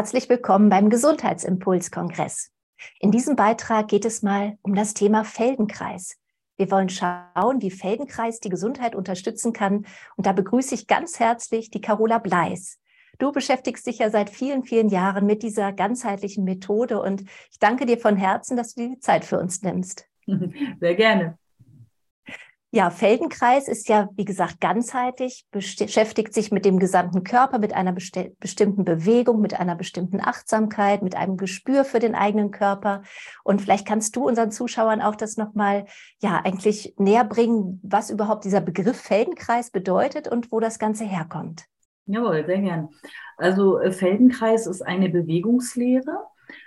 Herzlich willkommen beim Gesundheitsimpulskongress. In diesem Beitrag geht es mal um das Thema Feldenkreis. Wir wollen schauen, wie Feldenkreis die Gesundheit unterstützen kann. Und da begrüße ich ganz herzlich die Carola Bleis. Du beschäftigst dich ja seit vielen, vielen Jahren mit dieser ganzheitlichen Methode und ich danke dir von Herzen, dass du die Zeit für uns nimmst. Sehr gerne. Ja, Feldenkreis ist ja, wie gesagt, ganzheitlich, beschäftigt sich mit dem gesamten Körper, mit einer besti bestimmten Bewegung, mit einer bestimmten Achtsamkeit, mit einem Gespür für den eigenen Körper. Und vielleicht kannst du unseren Zuschauern auch das nochmal, ja, eigentlich näher bringen, was überhaupt dieser Begriff Feldenkreis bedeutet und wo das Ganze herkommt. Jawohl, sehr gern. Also äh, Feldenkreis ist eine Bewegungslehre,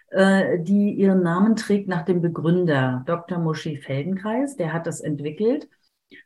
äh, die ihren Namen trägt nach dem Begründer Dr. Moschi Feldenkreis. Der hat das entwickelt.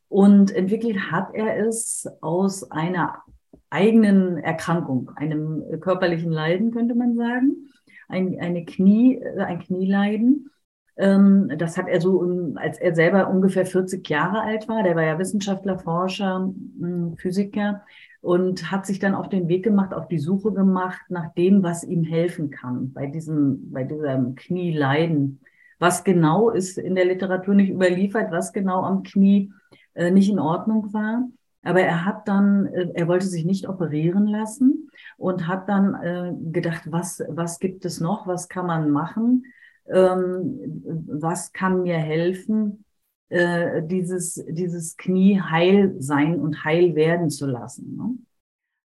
Und entwickelt hat er es aus einer eigenen Erkrankung, einem körperlichen Leiden, könnte man sagen, ein, eine Knie, ein Knieleiden. Ähm, das hat er so, als er selber ungefähr 40 Jahre alt war, der war ja Wissenschaftler, Forscher, hm, Physiker und hat sich dann auf den Weg gemacht, auf die Suche gemacht nach dem, was ihm helfen kann bei diesem, bei diesem Knieleiden. Was genau ist in der Literatur nicht überliefert, was genau am Knie äh, nicht in Ordnung war. Aber er hat dann, äh, er wollte sich nicht operieren lassen und hat dann äh, gedacht, was, was gibt es noch, was kann man machen, ähm, was kann mir helfen, äh, dieses, dieses Knie heil sein und heil werden zu lassen. Ne?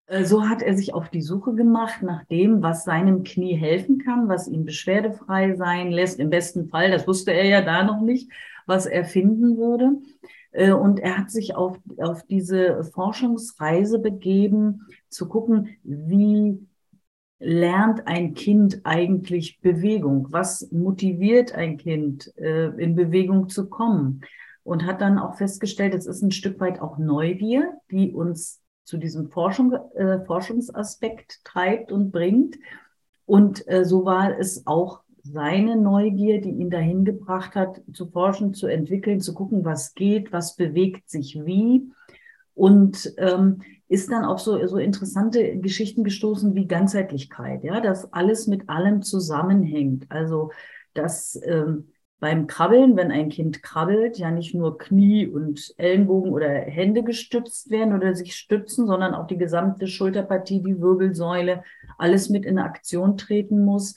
Äh, so hat er sich auf die Suche gemacht nach dem, was seinem Knie helfen kann, was ihm beschwerdefrei sein lässt. Im besten Fall, das wusste er ja da noch nicht, was er finden würde. Äh, und er hat sich auf, auf diese Forschungsreise begeben, zu gucken, wie lernt ein Kind eigentlich Bewegung? Was motiviert ein Kind, äh, in Bewegung zu kommen? Und hat dann auch festgestellt, es ist ein Stück weit auch Neugier, die uns zu diesem Forschung, äh, Forschungsaspekt treibt und bringt. Und äh, so war es auch seine Neugier, die ihn dahin gebracht hat, zu forschen, zu entwickeln, zu gucken, was geht, was bewegt sich wie. Und ähm, ist dann auf so, so interessante Geschichten gestoßen wie Ganzheitlichkeit, ja, dass alles mit allem zusammenhängt. Also, dass ähm, beim Krabbeln, wenn ein Kind krabbelt, ja nicht nur Knie und Ellenbogen oder Hände gestützt werden oder sich stützen, sondern auch die gesamte Schulterpartie, die Wirbelsäule, alles mit in Aktion treten muss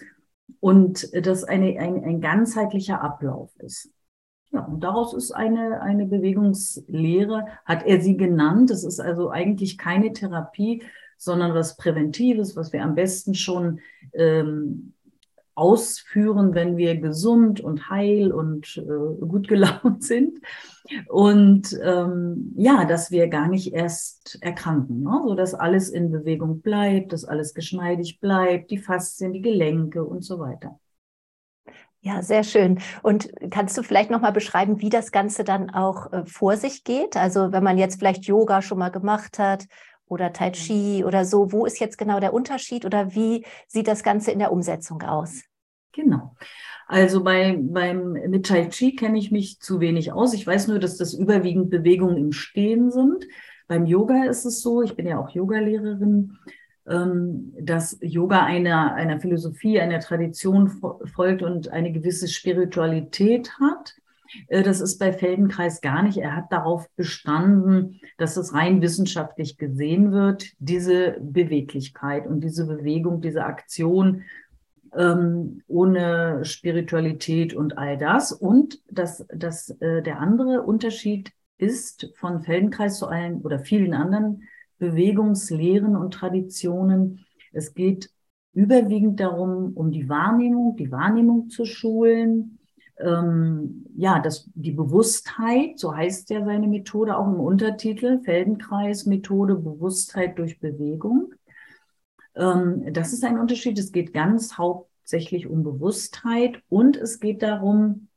und das eine, ein, ein ganzheitlicher Ablauf ist. Ja, und daraus ist eine, eine Bewegungslehre, hat er sie genannt. Das ist also eigentlich keine Therapie, sondern was Präventives, was wir am besten schon ähm, ausführen, wenn wir gesund und heil und äh, gut gelaunt sind. Und ähm, ja, dass wir gar nicht erst erkranken, ne? so dass alles in Bewegung bleibt, dass alles geschmeidig bleibt, die Faszien, die Gelenke und so weiter. Ja, sehr schön. Und kannst du vielleicht noch mal beschreiben, wie das Ganze dann auch äh, vor sich geht? Also wenn man jetzt vielleicht Yoga schon mal gemacht hat oder Tai Chi oder so, wo ist jetzt genau der Unterschied oder wie sieht das Ganze in der Umsetzung aus? Genau. Also bei, beim, mit Tai Chi kenne ich mich zu wenig aus. Ich weiß nur, dass das überwiegend Bewegungen im Stehen sind. Beim Yoga ist es so, ich bin ja auch Yogalehrerin, ähm, dass Yoga einer, einer Philosophie, einer Tradition folgt und eine gewisse Spiritualität hat. Äh, das ist bei Feldenkreis gar nicht. Er hat darauf bestanden, dass es rein wissenschaftlich gesehen wird, diese Beweglichkeit und diese Bewegung, diese Aktion ähm, ohne Spiritualität und all das. Und das, das, äh, der andere Unterschied ist von Feldenkreis zu allen oder vielen anderen Bewegungslehren und Traditionen. Es geht überwiegend darum, um die Wahrnehmung, die Wahrnehmung zu schulen. Ähm, ja, das, die Bewusstheit, so heißt ja seine Methode auch im Untertitel, Feldenkreis Methode Bewusstheit durch Bewegung. Ähm, das ist ein Unterschied. Es geht ganz hauptsächlich um Bewusstheit und es geht darum,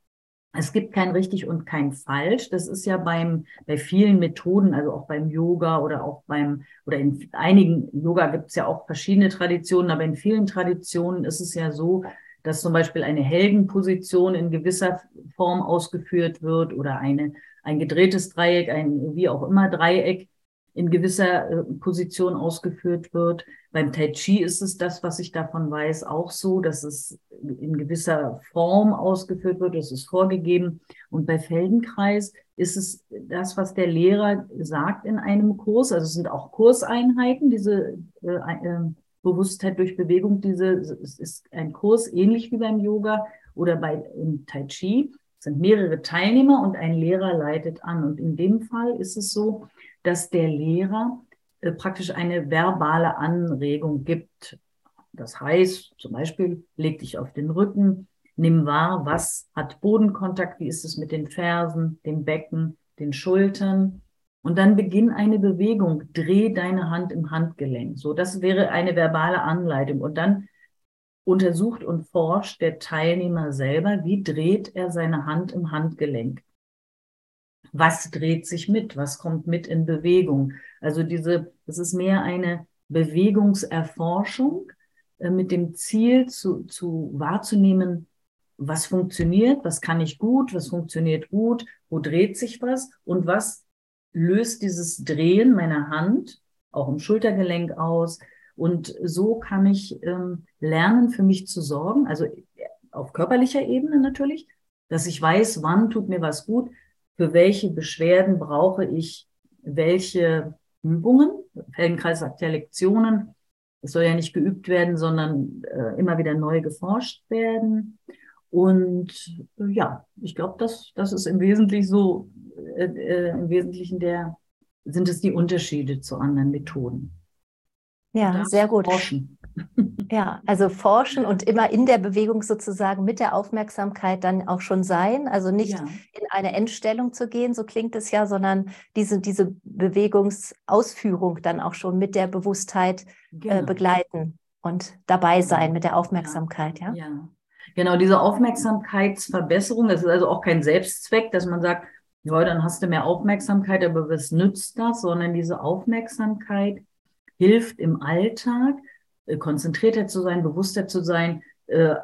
es gibt kein richtig und kein falsch. Das ist ja beim, bei vielen Methoden, also auch beim Yoga oder auch beim, oder in einigen Yoga gibt es ja auch verschiedene Traditionen, aber in vielen Traditionen ist es ja so, dass zum Beispiel eine Heldenposition in gewisser Form ausgeführt wird oder eine, ein gedrehtes Dreieck, ein wie auch immer Dreieck in gewisser äh, Position ausgeführt wird. Beim Tai Chi ist es das, was ich davon weiß, auch so, dass es in gewisser Form ausgeführt wird, das ist vorgegeben. Und bei Feldenkreis ist es das, was der Lehrer sagt in einem Kurs. Also es sind auch Kurseinheiten, diese äh, äh, Bewusstheit durch Bewegung, diese es ist ein Kurs ähnlich wie beim Yoga oder bei Tai Chi. Es sind mehrere Teilnehmer und ein Lehrer leitet an. Und in dem Fall ist es so, dass der Lehrer äh, praktisch eine verbale Anregung gibt. Das heißt, zum Beispiel, leg dich auf den Rücken, nimm wahr, was hat Bodenkontakt, wie ist es mit den Fersen, dem Becken, den Schultern. Und dann beginn eine Bewegung, dreh deine Hand im Handgelenk. So, das wäre eine verbale Anleitung. Und dann untersucht und forscht der Teilnehmer selber, wie dreht er seine Hand im Handgelenk was dreht sich mit, was kommt mit in Bewegung. Also diese, es ist mehr eine Bewegungserforschung äh, mit dem Ziel zu, zu wahrzunehmen, was funktioniert, was kann ich gut, was funktioniert gut, wo dreht sich was und was löst dieses Drehen meiner Hand auch im Schultergelenk aus. Und so kann ich ähm, lernen, für mich zu sorgen, also auf körperlicher Ebene natürlich, dass ich weiß, wann tut mir was gut, für welche Beschwerden brauche ich welche Übungen. Feldenkreis sagt ja Lektionen. Es soll ja nicht geübt werden, sondern äh, immer wieder neu geforscht werden. Und äh, ja, ich glaube, das, das ist im Wesentlichen so, äh, äh, im Wesentlichen der, sind es die Unterschiede zu anderen Methoden. Ja, sehr gut. Forschen. Ja, also forschen und immer in der Bewegung sozusagen mit der Aufmerksamkeit dann auch schon sein. Also nicht ja. in eine Endstellung zu gehen, so klingt es ja, sondern diese, diese Bewegungsausführung dann auch schon mit der Bewusstheit äh, genau. äh, begleiten und dabei sein mit der Aufmerksamkeit, ja. ja. Genau, diese Aufmerksamkeitsverbesserung, das ist also auch kein Selbstzweck, dass man sagt, ja, dann hast du mehr Aufmerksamkeit, aber was nützt das? Sondern diese Aufmerksamkeit hilft im Alltag, äh, konzentrierter zu sein, bewusster zu sein, äh,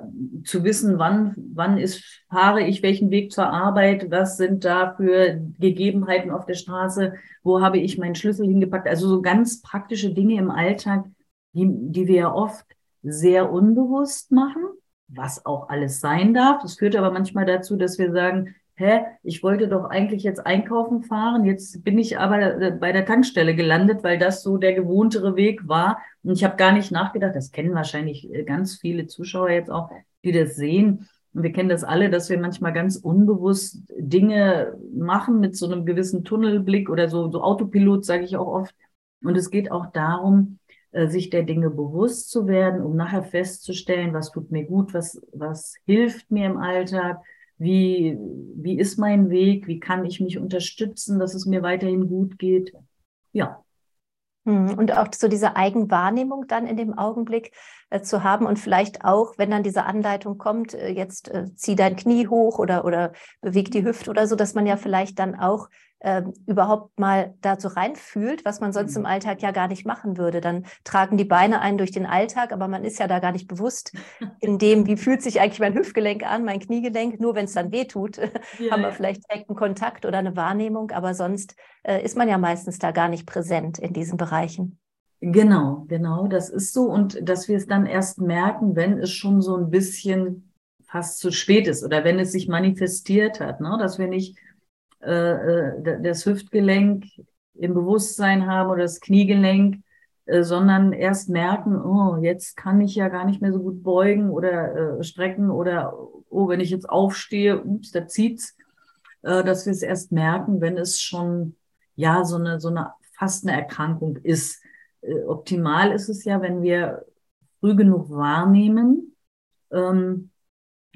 zu wissen, wann, wann ist, fahre ich welchen Weg zur Arbeit, was sind da für Gegebenheiten auf der Straße, wo habe ich meinen Schlüssel hingepackt. Also so ganz praktische Dinge im Alltag, die, die wir ja oft sehr unbewusst machen, was auch alles sein darf. Das führt aber manchmal dazu, dass wir sagen, hä, ich wollte doch eigentlich jetzt einkaufen fahren, jetzt bin ich aber äh, bei der Tankstelle gelandet, weil das so der gewohntere Weg war. Und ich habe gar nicht nachgedacht, das kennen wahrscheinlich äh, ganz viele Zuschauer jetzt auch, die das sehen. Und wir kennen das alle, dass wir manchmal ganz unbewusst Dinge machen mit so einem gewissen Tunnelblick oder so, so Autopilot, sage ich auch oft. Und es geht auch darum, äh, sich der Dinge bewusst zu werden, um nachher festzustellen, was tut mir gut, was, was hilft mir im Alltag, wie, wie ist mein Weg? Wie kann ich mich unterstützen, dass es mir weiterhin gut geht? Ja. Hm, und auch so diese Eigenwahrnehmung dann in dem Augenblick äh, zu haben und vielleicht auch, wenn dann diese Anleitung kommt, äh, jetzt äh, zieh dein Knie hoch oder, oder beweg die Hüfte oder so, dass man ja vielleicht dann auch äh, überhaupt mal dazu reinfühlt, was man sonst im mhm. Alltag ja gar nicht machen würde. Dann tragen die Beine einen durch den Alltag, aber man ist ja da gar nicht bewusst in dem, wie fühlt sich eigentlich mein Hüftgelenk an, mein Kniegelenk. Nur wenn es dann weh tut, ja, haben wir vielleicht direkt einen Kontakt oder eine Wahrnehmung, aber sonst äh, ist man ja meistens da gar nicht präsent in diesen Bereichen. Genau, genau, das ist so. Und dass wir es dann erst merken, wenn es schon so ein bisschen fast zu spät ist oder wenn es sich manifestiert hat, ne? dass wir nicht äh, äh das Hüftgelenk im Bewusstsein haben oder das Kniegelenk, äh, sondern erst merken, oh, jetzt kann ich ja gar nicht mehr so gut beugen oder äh, strecken oder oh, wenn ich jetzt aufstehe, ups, da zieht's, äh, dass wir es erst merken, wenn es schon ja so eine so eine fast eine Erkrankung ist. Äh, optimal ist es ja, wenn wir früh genug wahrnehmen, ähm,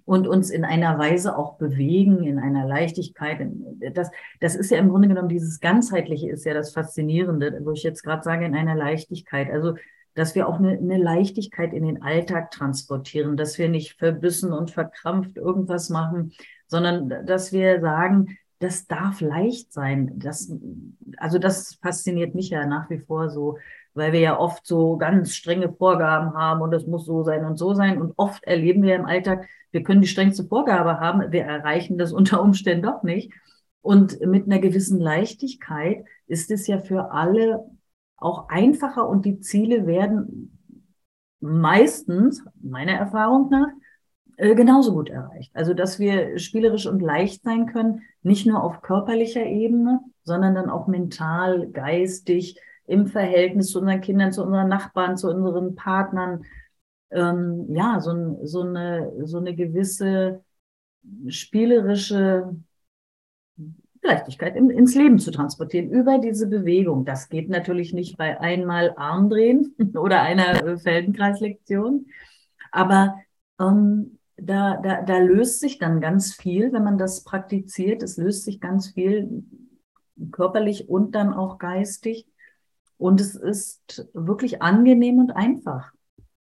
und uns in einer Weise auch bewegen, in einer Leichtigkeit. Das, das ist ja im Grunde genommen dieses Ganzheitliche ist ja das Faszinierende, wo ich jetzt gerade sage, in einer Leichtigkeit. Also, dass wir auch eine, eine Leichtigkeit in den Alltag transportieren, dass wir nicht verbissen und verkrampft irgendwas machen, sondern dass wir sagen, das darf leicht sein. Das, also das fasziniert mich ja nach wie vor so, weil wir ja oft so ganz strenge Vorgaben haben und es muss so sein und so sein. Und oft erleben wir im Alltag, wir können die strengste Vorgabe haben, wir erreichen das unter Umständen doch nicht. Und mit einer gewissen Leichtigkeit ist es ja für alle auch einfacher und die Ziele werden meistens, meiner Erfahrung nach, äh, genauso gut erreicht. Also, dass wir spielerisch und leicht sein können, nicht nur auf körperlicher Ebene, sondern dann auch mental, geistig, im Verhältnis zu unseren Kindern, zu unseren Nachbarn, zu unseren Partnern. Ähm, ja, so, so, eine, so eine gewisse spielerische Leichtigkeit in, ins Leben zu transportieren über diese Bewegung. Das geht natürlich nicht bei einmal Armdrehen oder einer äh, Feldenkreislektion, aber ähm, da, da, da löst sich dann ganz viel, wenn man das praktiziert. Es löst sich ganz viel körperlich und dann auch geistig. Und es ist wirklich angenehm und einfach,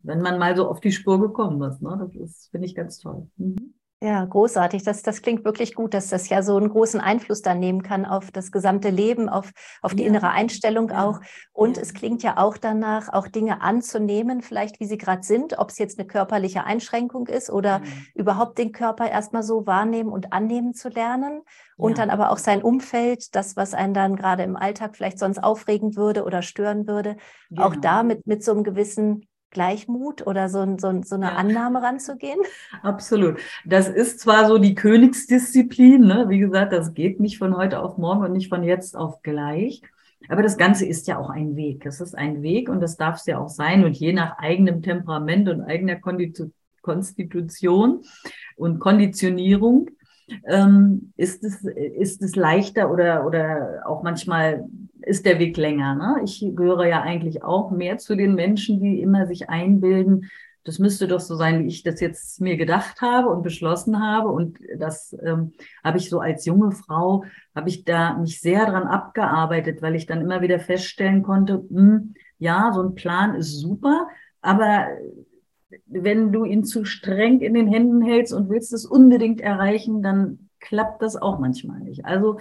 wenn man mal so auf die Spur gekommen ist. Ne? Das finde ich ganz toll. Mhm. Ja, großartig. Das, das klingt wirklich gut, dass das ja so einen großen Einfluss dann nehmen kann auf das gesamte Leben, auf, auf die ja. innere Einstellung ja. auch. Und ja. es klingt ja auch danach, auch Dinge anzunehmen, vielleicht wie sie gerade sind, ob es jetzt eine körperliche Einschränkung ist oder überhaupt den Körper erstmal so wahrnehmen und annehmen zu lernen. Und dann aber auch sein Umfeld, das, was einen dann gerade im Alltag vielleicht sonst aufregen würde oder stören würde, genau. auch da mit, mit so einem gewissen Gleichmut oder so, so, so eine ja. Annahme ranzugehen? Absolut. Das ist zwar so die Königsdisziplin, ne? wie gesagt, das geht nicht von heute auf morgen und nicht von jetzt auf gleich. Aber das Ganze ist ja auch ein Weg. Es ist ein Weg und das darf es ja auch sein. Und je nach eigenem Temperament und eigener Konstitution und Konditionierung ähm, ist, es, ist es leichter oder, oder auch manchmal ist der Weg länger. Ne? Ich gehöre ja eigentlich auch mehr zu den Menschen, die immer sich einbilden, das müsste doch so sein, wie ich das jetzt mir gedacht habe und beschlossen habe. Und das ähm, habe ich so als junge Frau, habe ich da mich sehr dran abgearbeitet, weil ich dann immer wieder feststellen konnte, mh, hm, ja, so ein Plan ist super, aber wenn du ihn zu streng in den Händen hältst und willst es unbedingt erreichen, dann klappt das auch manchmal nicht. Also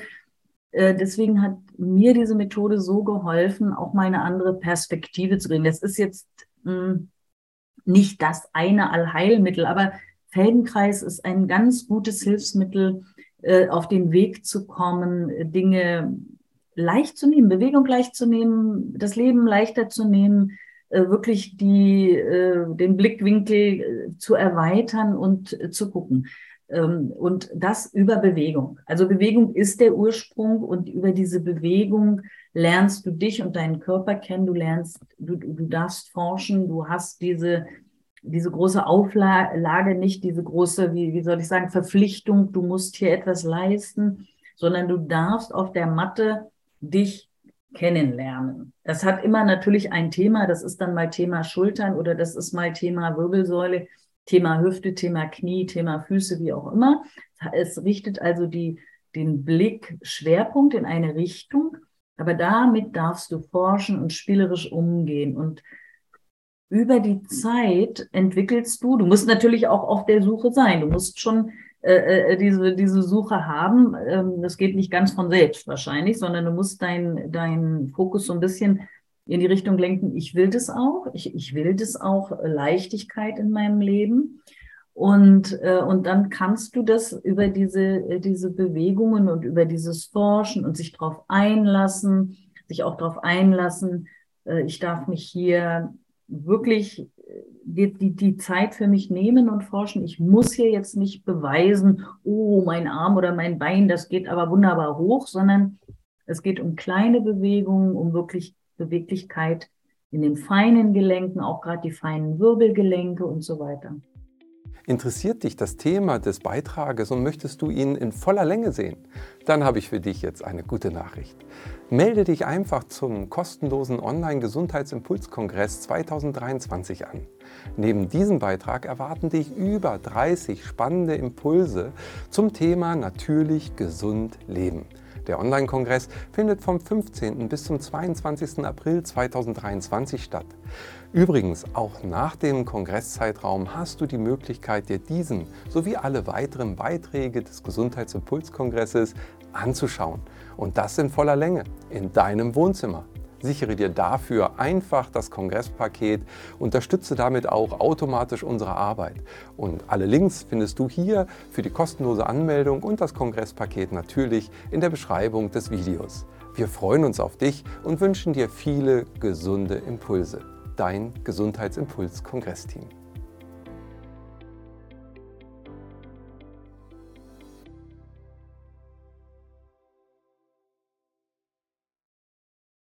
äh, deswegen hat mir diese Methode so geholfen, auch mal eine andere Perspektive zu kriegen. Das ist jetzt mh, hm, nicht das eine Allheilmittel, aber Feldenkreis ist ein ganz gutes Hilfsmittel, äh, auf den Weg zu kommen, Dinge leicht zu nehmen, Bewegung leicht zu nehmen, das Leben leichter zu nehmen, wirklich die, äh, den Blickwinkel äh, zu erweitern und zu gucken. Ähm, und das über Bewegung. Also Bewegung ist der Ursprung und über diese Bewegung lernst du dich und deinen Körper kennen, du lernst, du, du darfst forschen, du hast diese, diese große Auflage, nicht diese große, wie, wie soll ich sagen, Verpflichtung, du musst hier etwas leisten, sondern du darfst auf der Matte dich kennenlernen. Das hat immer natürlich ein Thema, das ist dann mal Thema Schultern oder das ist mal Thema Wirbelsäule, Thema Hüfte, Thema Knie, Thema Füße, wie auch immer. Es richtet also die, den Blick Schwerpunkt in eine Richtung, aber damit darfst du forschen und spielerisch umgehen und über die Zeit entwickelst du, du musst natürlich auch auf der Suche sein, du musst schon äh, äh, diese, diese Suche haben. Ähm, das geht nicht ganz von selbst wahrscheinlich, sondern du musst deinen dein Fokus so ein bisschen in die Richtung lenken, ich will das auch, ich, ich will das auch äh, Leichtigkeit in meinem Leben. Und, äh, und dann kannst du das über diese, diese Bewegungen und über dieses Forschen und sich darauf einlassen, sich auch darauf einlassen, äh, ich darf mich hier wirklich die, die, die Zeit für mich nehmen und forschen. Ich muss hier jetzt nicht beweisen, oh, mein Arm oder mein Bein, das geht aber wunderbar hoch, sondern es geht um kleine Bewegungen, um wirklich Beweglichkeit in den feinen Gelenken, auch gerade die feinen Wirbelgelenke und so weiter. Interessiert dich das Thema des Beitrages und möchtest du ihn in voller Länge sehen? Dann habe ich für dich jetzt eine gute Nachricht. Melde dich einfach zum kostenlosen Online-Gesundheitsimpulskongress 2023 an. Neben diesem Beitrag erwarten dich über 30 spannende Impulse zum Thema natürlich gesund leben. Der Online-Kongress findet vom 15. bis zum 22. April 2023 statt. Übrigens, auch nach dem Kongresszeitraum hast du die Möglichkeit, dir diesen sowie alle weiteren Beiträge des Gesundheitsimpulskongresses anzuschauen. Und das in voller Länge, in deinem Wohnzimmer. Sichere dir dafür einfach das Kongresspaket, unterstütze damit auch automatisch unsere Arbeit. Und alle Links findest du hier für die kostenlose Anmeldung und das Kongresspaket natürlich in der Beschreibung des Videos. Wir freuen uns auf dich und wünschen dir viele gesunde Impulse. Dein Gesundheitsimpuls Kongressteam.